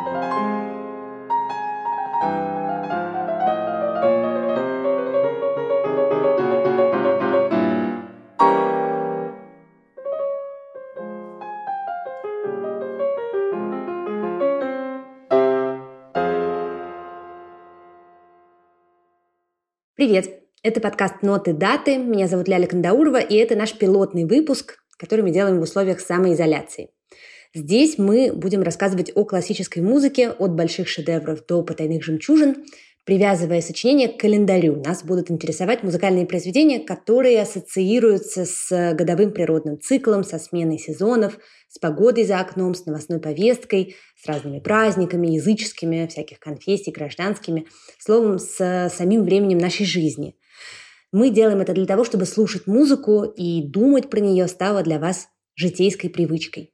Привет! Это подкаст «Ноты даты». Меня зовут Ляля Кандаурова, и это наш пилотный выпуск, который мы делаем в условиях самоизоляции. Здесь мы будем рассказывать о классической музыке от больших шедевров до потайных жемчужин, привязывая сочинения к календарю. Нас будут интересовать музыкальные произведения, которые ассоциируются с годовым природным циклом, со сменой сезонов, с погодой за окном, с новостной повесткой, с разными праздниками, языческими, всяких конфессий, гражданскими, словом, с самим временем нашей жизни. Мы делаем это для того, чтобы слушать музыку и думать про нее стало для вас житейской привычкой.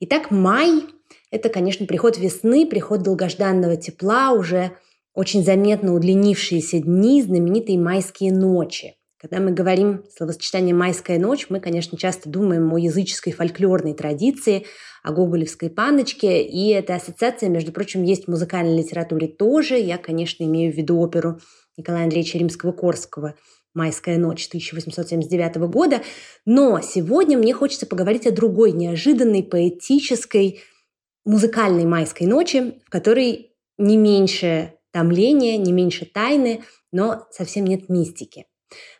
Итак, май – это, конечно, приход весны, приход долгожданного тепла, уже очень заметно удлинившиеся дни, знаменитые майские ночи. Когда мы говорим словосочетание «майская ночь», мы, конечно, часто думаем о языческой фольклорной традиции, о гоголевской паночке, и эта ассоциация, между прочим, есть в музыкальной литературе тоже. Я, конечно, имею в виду оперу Николая Андреевича Римского-Корского «Майская ночь» 1879 года. Но сегодня мне хочется поговорить о другой, неожиданной, поэтической, музыкальной майской ночи, в которой не меньше томления, не меньше тайны, но совсем нет мистики.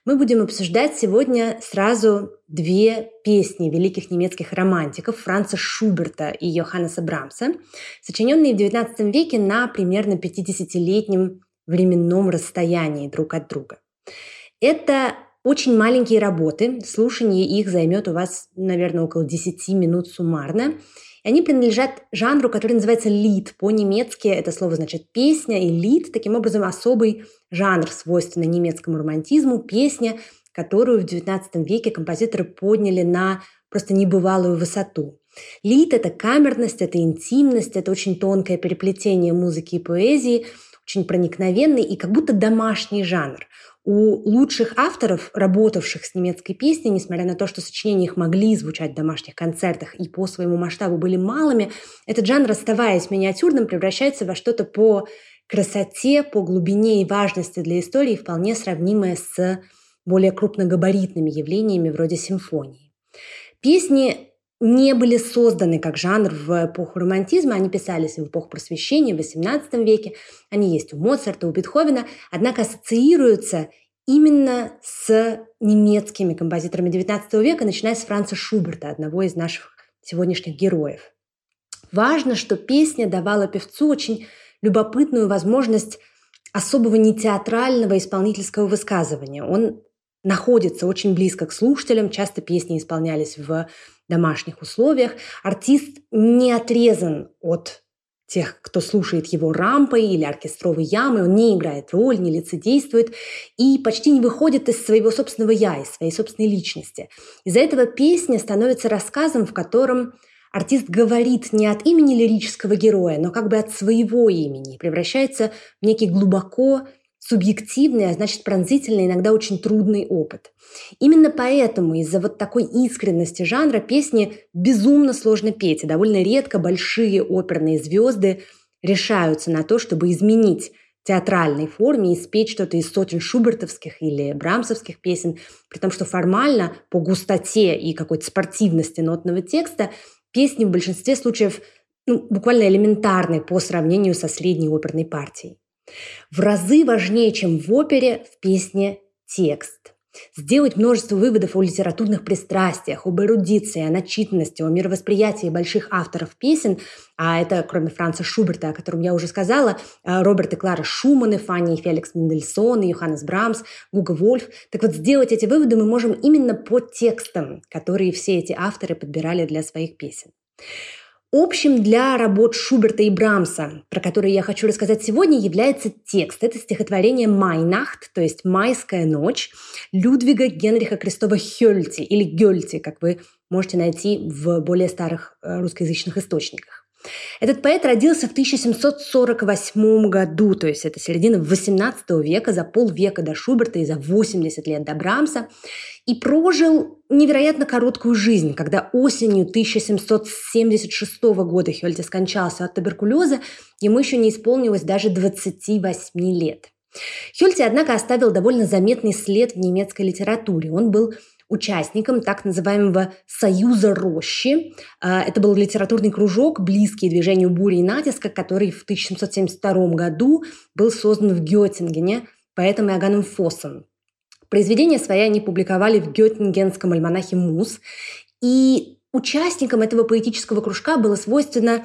Мы будем обсуждать сегодня сразу две песни великих немецких романтиков Франца Шуберта и Йоханнеса Брамса, сочиненные в XIX веке на примерно 50-летнем временном расстоянии друг от друга. Это очень маленькие работы, слушание их займет у вас, наверное, около 10 минут суммарно. Они принадлежат жанру, который называется лид. По-немецки это слово значит песня, и лид таким образом особый жанр, свойственный немецкому романтизму, песня, которую в XIX веке композиторы подняли на просто небывалую высоту. Лид – это камерность, это интимность, это очень тонкое переплетение музыки и поэзии, очень проникновенный и как будто домашний жанр. У лучших авторов, работавших с немецкой песней, несмотря на то, что сочинения их могли звучать в домашних концертах и по своему масштабу были малыми, этот жанр, оставаясь миниатюрным, превращается во что-то по красоте, по глубине и важности для истории, вполне сравнимое с более крупногабаритными явлениями вроде симфонии. Песни не были созданы как жанр в эпоху романтизма, они писались в эпоху просвещения в XVIII веке, они есть у Моцарта, у Бетховена, однако ассоциируются именно с немецкими композиторами XIX века, начиная с Франца Шуберта, одного из наших сегодняшних героев. Важно, что песня давала певцу очень любопытную возможность особого нетеатрального исполнительского высказывания. Он находится очень близко к слушателям, часто песни исполнялись в домашних условиях. Артист не отрезан от тех, кто слушает его рампой или оркестровой ямой, он не играет роль, не лицедействует и почти не выходит из своего собственного «я», из своей собственной личности. Из-за этого песня становится рассказом, в котором артист говорит не от имени лирического героя, но как бы от своего имени, превращается в некий глубоко субъективный, а значит пронзительный, иногда очень трудный опыт. Именно поэтому из-за вот такой искренности жанра песни безумно сложно петь, и довольно редко большие оперные звезды решаются на то, чтобы изменить театральной форме и спеть что-то из сотен шубертовских или брамсовских песен, при том, что формально по густоте и какой-то спортивности нотного текста песни в большинстве случаев ну, буквально элементарны по сравнению со средней оперной партией. В разы важнее, чем в опере, в песне текст. Сделать множество выводов о литературных пристрастиях, об эрудиции, о начитанности, о мировосприятии больших авторов песен, а это, кроме Франца Шуберта, о котором я уже сказала, э, Роберт и Клара Шуманы, Фанни и Феликс Мендельсон, и Йоханнес Брамс, Гуга Вольф. Так вот, сделать эти выводы мы можем именно по текстам, которые все эти авторы подбирали для своих песен. Общим для работ Шуберта и Брамса, про которые я хочу рассказать сегодня, является текст. Это стихотворение «Майнахт», то есть «Майская ночь» Людвига Генриха Крестова Хёльти или Гёльти, как вы можете найти в более старых э, русскоязычных источниках. Этот поэт родился в 1748 году, то есть это середина 18 века, за полвека до Шуберта и за 80 лет до Брамса, и прожил невероятно короткую жизнь, когда осенью 1776 года Хёльте скончался от туберкулеза, ему еще не исполнилось даже 28 лет. Хёльте, однако, оставил довольно заметный след в немецкой литературе. Он был участником так называемого «Союза рощи». А, это был литературный кружок, близкий движению бури и натиска, который в 1772 году был создан в Геттингене поэтом Иоганном Фоссом. Произведения свои они публиковали в геттингенском альманахе «Мус», и участникам этого поэтического кружка было свойственно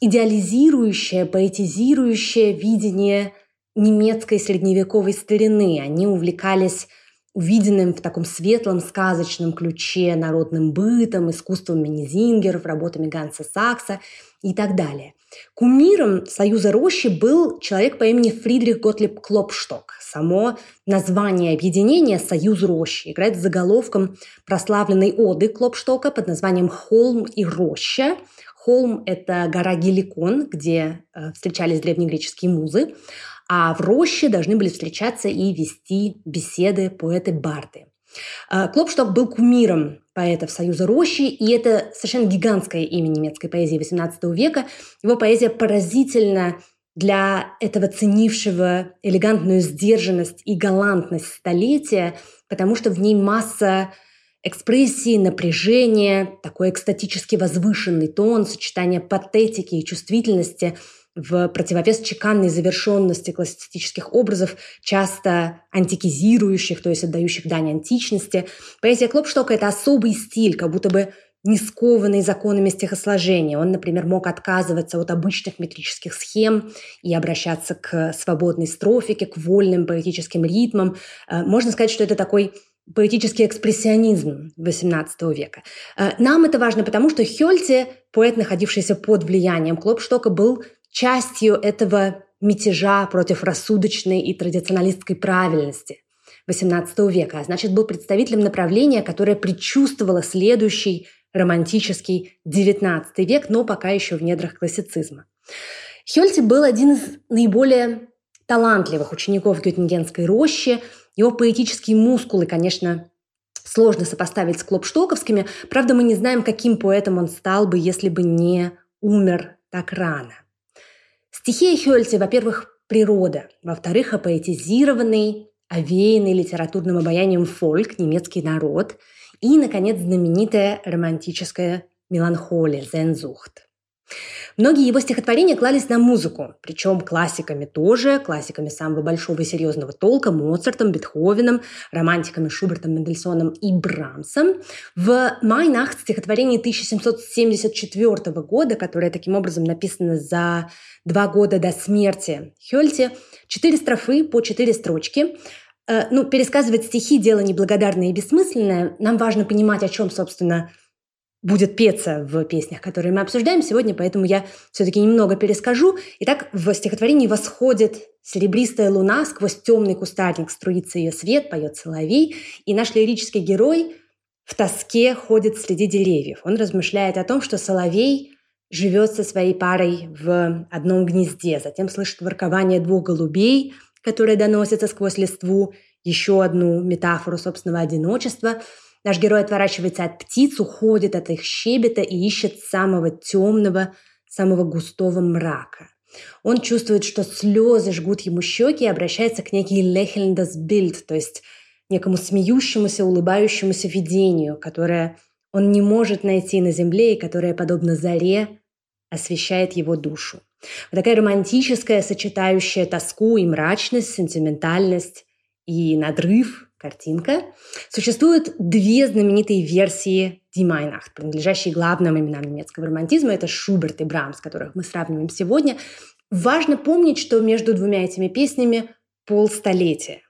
идеализирующее, поэтизирующее видение немецкой средневековой старины. Они увлекались увиденным в таком светлом, сказочном ключе народным бытом, искусством Минизингеров, работами Ганса Сакса и так далее. Кумиром Союза Рощи был человек по имени Фридрих Готлиб Клопшток. Само название объединения «Союз Рощи» играет с заголовком прославленной оды Клопштока под названием «Холм и роща». Холм – это гора Геликон, где э, встречались древнегреческие музы, а в роще должны были встречаться и вести беседы поэты-барды. А, Клопшток был кумиром поэтов Союза Рощи, и это совершенно гигантское имя немецкой поэзии XVIII века. Его поэзия поразительна для этого ценившего элегантную сдержанность и галантность столетия, потому что в ней масса экспрессии, напряжения, такой экстатически возвышенный тон, сочетание патетики и чувствительности – в противовес чеканной завершенности классицистических образов, часто антикизирующих, то есть отдающих дань античности. Поэзия Клопштока – это особый стиль, как будто бы не скованный законами стихосложения. Он, например, мог отказываться от обычных метрических схем и обращаться к свободной строфике, к вольным поэтическим ритмам. Э, можно сказать, что это такой поэтический экспрессионизм XVIII века. Э, нам это важно, потому что Хёльте, поэт, находившийся под влиянием Клопштока, был частью этого мятежа против рассудочной и традиционалистской правильности XVIII века, а значит, был представителем направления, которое предчувствовало следующий романтический XIX век, но пока еще в недрах классицизма. Хёльте был один из наиболее талантливых учеников Геттингенской рощи. Его поэтические мускулы, конечно, сложно сопоставить с клопштоковскими. Правда, мы не знаем, каким поэтом он стал бы, если бы не умер так рано. Стихия Хёльте, во-первых, природа, во-вторых, апоэтизированный, овеянный литературным обаянием фольк, немецкий народ, и, наконец, знаменитая романтическая меланхолия, зензухт. Многие его стихотворения клались на музыку, причем классиками тоже, классиками самого большого и серьезного толка, Моцартом, Бетховеном, романтиками Шубертом, Мендельсоном и Брамсом. В «Майнахт» стихотворение 1774 года, которое таким образом написано за два года до смерти Хёльте, четыре строфы по четыре строчки – э, ну, пересказывать стихи – дело неблагодарное и бессмысленное. Нам важно понимать, о чем, собственно, будет петься в песнях, которые мы обсуждаем сегодня, поэтому я все-таки немного перескажу. Итак, в стихотворении восходит серебристая луна, сквозь темный кустарник струится ее свет, поет соловей, и наш лирический герой в тоске ходит среди деревьев. Он размышляет о том, что соловей живет со своей парой в одном гнезде, затем слышит воркование двух голубей, которые доносятся сквозь листву, еще одну метафору собственного одиночества – Наш герой отворачивается от птиц, уходит от их щебета и ищет самого темного, самого густого мрака. Он чувствует, что слезы жгут ему щеки и обращается к некий Bild, то есть некому смеющемуся, улыбающемуся видению, которое он не может найти на земле и которое, подобно заре, освещает его душу. Вот такая романтическая, сочетающая тоску и мрачность, сентиментальность и надрыв картинка. Существуют две знаменитые версии Die принадлежащие главным именам немецкого романтизма. Это Шуберт и Брамс, которых мы сравниваем сегодня. Важно помнить, что между двумя этими песнями полстолетия.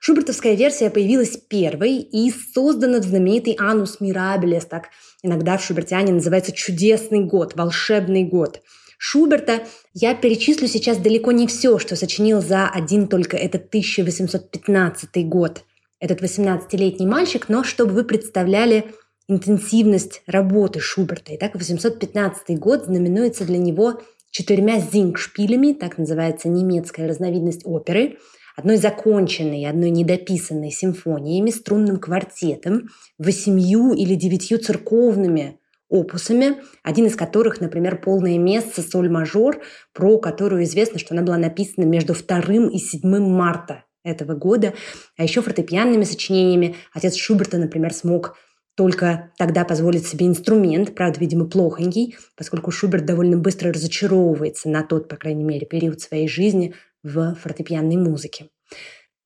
Шубертовская версия появилась первой и создана в знаменитый «Анус Мирабелес», так иногда в шубертиане называется «чудесный год», «волшебный год». Шуберта я перечислю сейчас далеко не все, что сочинил за один только этот 1815 год этот 18-летний мальчик, но чтобы вы представляли интенсивность работы Шуберта. Итак, 815 год знаменуется для него четырьмя зингшпилями, так называется немецкая разновидность оперы, одной законченной, одной недописанной симфониями, струнным квартетом, восемью или девятью церковными опусами, один из которых, например, полное место соль-мажор, про которую известно, что она была написана между 2 и 7 марта этого года, а еще фортепианными сочинениями отец Шуберта, например, смог только тогда позволить себе инструмент, правда, видимо, плохонький, поскольку Шуберт довольно быстро разочаровывается на тот, по крайней мере, период своей жизни в фортепианной музыке.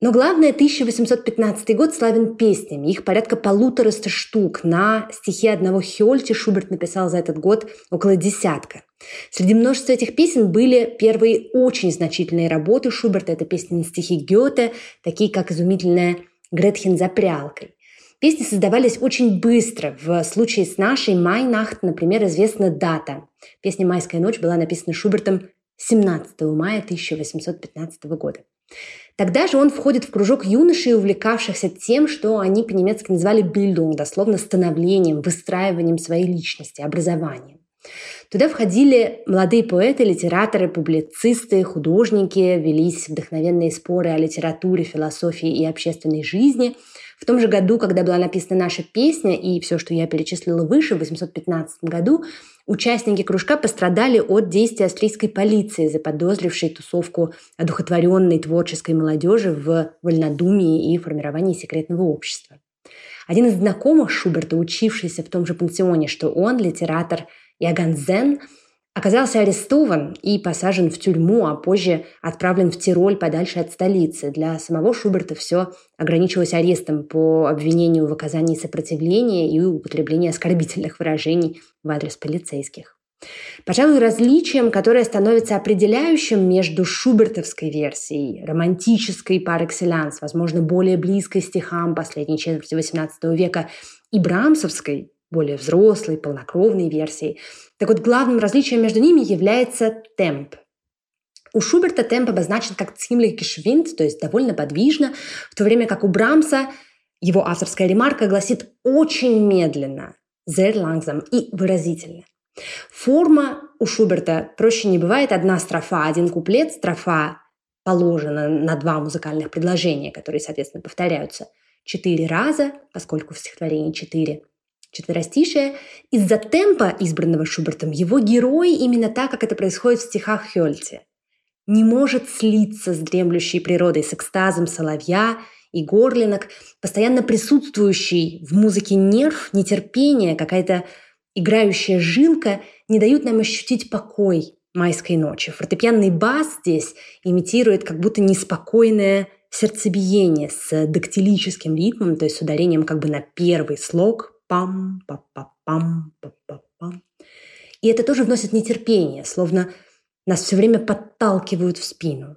Но главное, 1815 год славен песнями. Их порядка полутораста штук. На стихи одного Хёльти Шуберт написал за этот год около десятка. Среди множества этих песен были первые очень значительные работы Шуберта. Это песни на стихи Гёте, такие как изумительная «Гретхен за прялкой». Песни создавались очень быстро. В случае с нашей «Майнахт», например, известна дата. Песня «Майская ночь» была написана Шубертом 17 мая 1815 года. Тогда же он входит в кружок юношей, увлекавшихся тем, что они по-немецки называли «бильдунг», дословно становлением, выстраиванием своей личности, образованием. Туда входили молодые поэты, литераторы, публицисты, художники, велись вдохновенные споры о литературе, философии и общественной жизни – в том же году, когда была написана наша песня и все, что я перечислила выше, в 815 году, участники кружка пострадали от действий австрийской полиции, заподозрившей тусовку одухотворенной творческой молодежи в вольнодумии и формировании секретного общества. Один из знакомых Шуберта, учившийся в том же пансионе, что он, литератор Иоганн Зен, оказался арестован и посажен в тюрьму, а позже отправлен в Тироль подальше от столицы. Для самого Шуберта все ограничивалось арестом по обвинению в оказании сопротивления и употреблении оскорбительных выражений в адрес полицейских. Пожалуй, различием, которое становится определяющим между шубертовской версией, романтической par excellence, возможно, более близкой стихам последней четверти XVIII века, и брамсовской, более взрослой, полнокровной версией. Так вот, главным различием между ними является темп. У Шуберта темп обозначен как ziemlich geschwind, то есть довольно подвижно, в то время как у Брамса его авторская ремарка гласит очень медленно, sehr langsam и выразительно. Форма у Шуберта проще не бывает. Одна строфа, один куплет, строфа положена на два музыкальных предложения, которые, соответственно, повторяются четыре раза, поскольку в стихотворении четыре четверостишее. Из-за темпа, избранного Шубертом, его герой, именно так, как это происходит в стихах Хёльте, не может слиться с дремлющей природой, с экстазом соловья и горлинок, постоянно присутствующий в музыке нерв, нетерпение, какая-то играющая жилка не дают нам ощутить покой майской ночи. Фортепианный бас здесь имитирует как будто неспокойное сердцебиение с дактилическим ритмом, то есть с ударением как бы на первый слог, пам па па пам па па пам И это тоже вносит нетерпение, словно нас все время подталкивают в спину.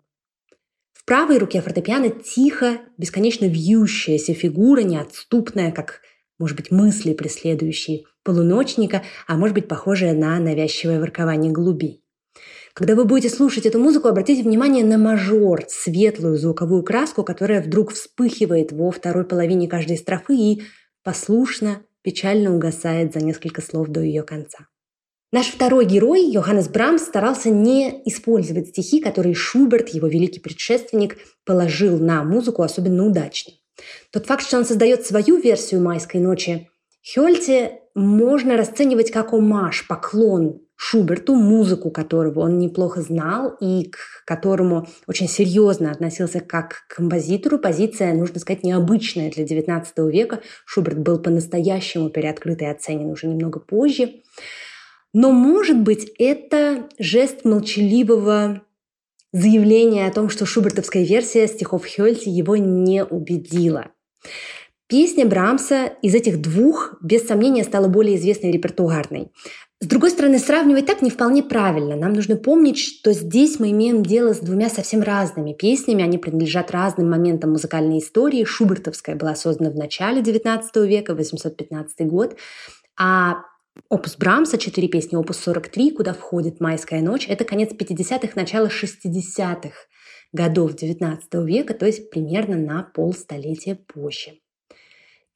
В правой руке фортепиано тихо, бесконечно вьющаяся фигура, неотступная, как, может быть, мысли, преследующие полуночника, а может быть, похожая на навязчивое воркование голубей. Когда вы будете слушать эту музыку, обратите внимание на мажор, светлую звуковую краску, которая вдруг вспыхивает во второй половине каждой строфы и послушно печально угасает за несколько слов до ее конца. Наш второй герой, Йоханнес Брамс, старался не использовать стихи, которые Шуберт, его великий предшественник, положил на музыку особенно удачно. Тот факт, что он создает свою версию «Майской ночи», Хёльте можно расценивать как омаж, поклон Шуберту, музыку которого он неплохо знал и к которому очень серьезно относился как к композитору. Позиция, нужно сказать, необычная для XIX века. Шуберт был по-настоящему переоткрыт и оценен уже немного позже. Но, может быть, это жест молчаливого заявления о том, что шубертовская версия стихов Хёльти его не убедила. Песня Брамса из этих двух, без сомнения, стала более известной репертуарной. С другой стороны, сравнивать так не вполне правильно. Нам нужно помнить, что здесь мы имеем дело с двумя совсем разными песнями. Они принадлежат разным моментам музыкальной истории. Шубертовская была создана в начале XIX века, 815 год. А Опус Брамса, четыре песни, опус 43, куда входит «Майская ночь», это конец 50-х, начало 60-х годов XIX века, то есть примерно на полстолетия позже.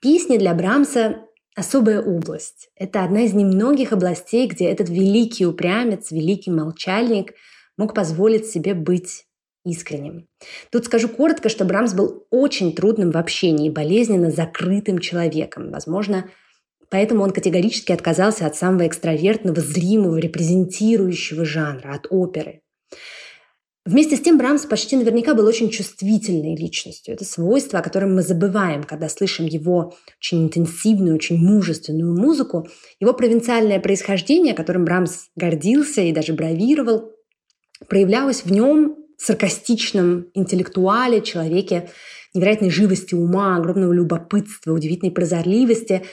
Песни для Брамса особая область. Это одна из немногих областей, где этот великий упрямец, великий молчальник мог позволить себе быть искренним. Тут скажу коротко, что Брамс был очень трудным в общении, болезненно закрытым человеком. Возможно, поэтому он категорически отказался от самого экстравертного, зримого, репрезентирующего жанра, от оперы. Вместе с тем Брамс почти наверняка был очень чувствительной личностью. Это свойство, о котором мы забываем, когда слышим его очень интенсивную, очень мужественную музыку. Его провинциальное происхождение, которым Брамс гордился и даже бравировал, проявлялось в нем саркастичном интеллектуале, человеке невероятной живости ума, огромного любопытства, удивительной прозорливости,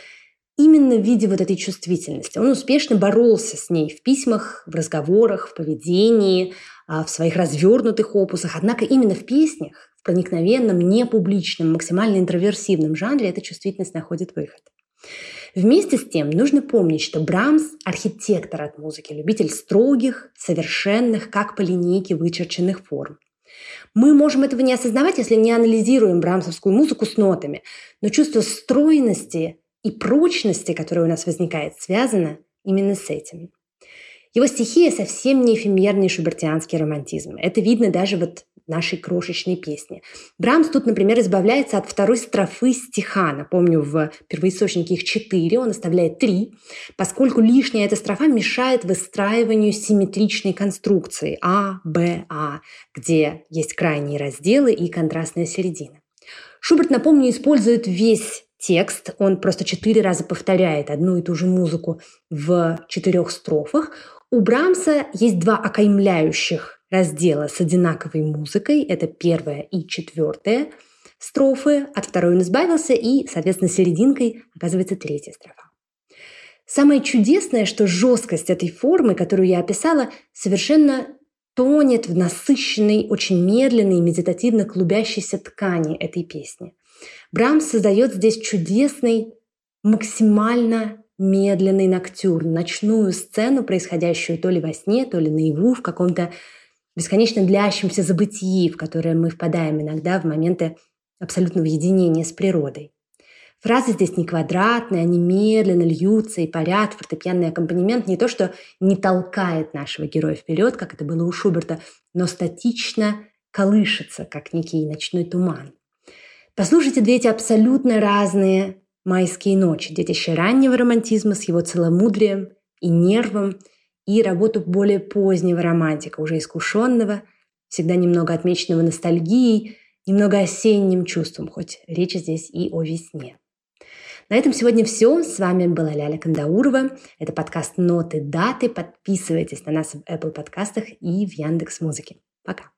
именно в виде вот этой чувствительности. Он успешно боролся с ней в письмах, в разговорах, в поведении, в своих развернутых опусах. Однако именно в песнях, в проникновенном, непубличном, максимально интроверсивном жанре эта чувствительность находит выход. Вместе с тем нужно помнить, что Брамс – архитектор от музыки, любитель строгих, совершенных, как по линейке вычерченных форм. Мы можем этого не осознавать, если не анализируем брамсовскую музыку с нотами, но чувство стройности и прочности, которое у нас возникает, связано именно с этим. Его стихия совсем не эфемерный шубертианский романтизм. Это видно даже вот нашей крошечной песни. Брамс тут, например, избавляется от второй строфы стиха. Напомню, в первоисточнике их четыре, он оставляет три, поскольку лишняя эта строфа мешает выстраиванию симметричной конструкции А, Б, А, где есть крайние разделы и контрастная середина. Шуберт, напомню, использует весь текст, он просто четыре раза повторяет одну и ту же музыку в четырех строфах. У Брамса есть два окаймляющих раздела с одинаковой музыкой, это первая и четвертая строфы, от второй он избавился, и, соответственно, серединкой оказывается третья строфа. Самое чудесное, что жесткость этой формы, которую я описала, совершенно тонет в насыщенной, очень медленной, медитативно клубящейся ткани этой песни. Брамс создает здесь чудесный, максимально медленный ноктюр, ночную сцену, происходящую то ли во сне, то ли наяву, в каком-то бесконечно длящемся забытии, в которое мы впадаем иногда в моменты абсолютного единения с природой. Фразы здесь не квадратные, они медленно льются и парят. Фортепианный аккомпанемент не то, что не толкает нашего героя вперед, как это было у Шуберта, но статично колышется, как некий ночной туман. Послушайте две эти абсолютно разные майские ночи, детище раннего романтизма с его целомудрием и нервом – и работу более позднего романтика, уже искушенного, всегда немного отмеченного ностальгией, немного осенним чувством, хоть речь здесь и о весне. На этом сегодня все. С вами была Ляля Кандаурова. Это подкаст «Ноты, даты». Подписывайтесь на нас в Apple подкастах и в Яндекс Музыке. Пока.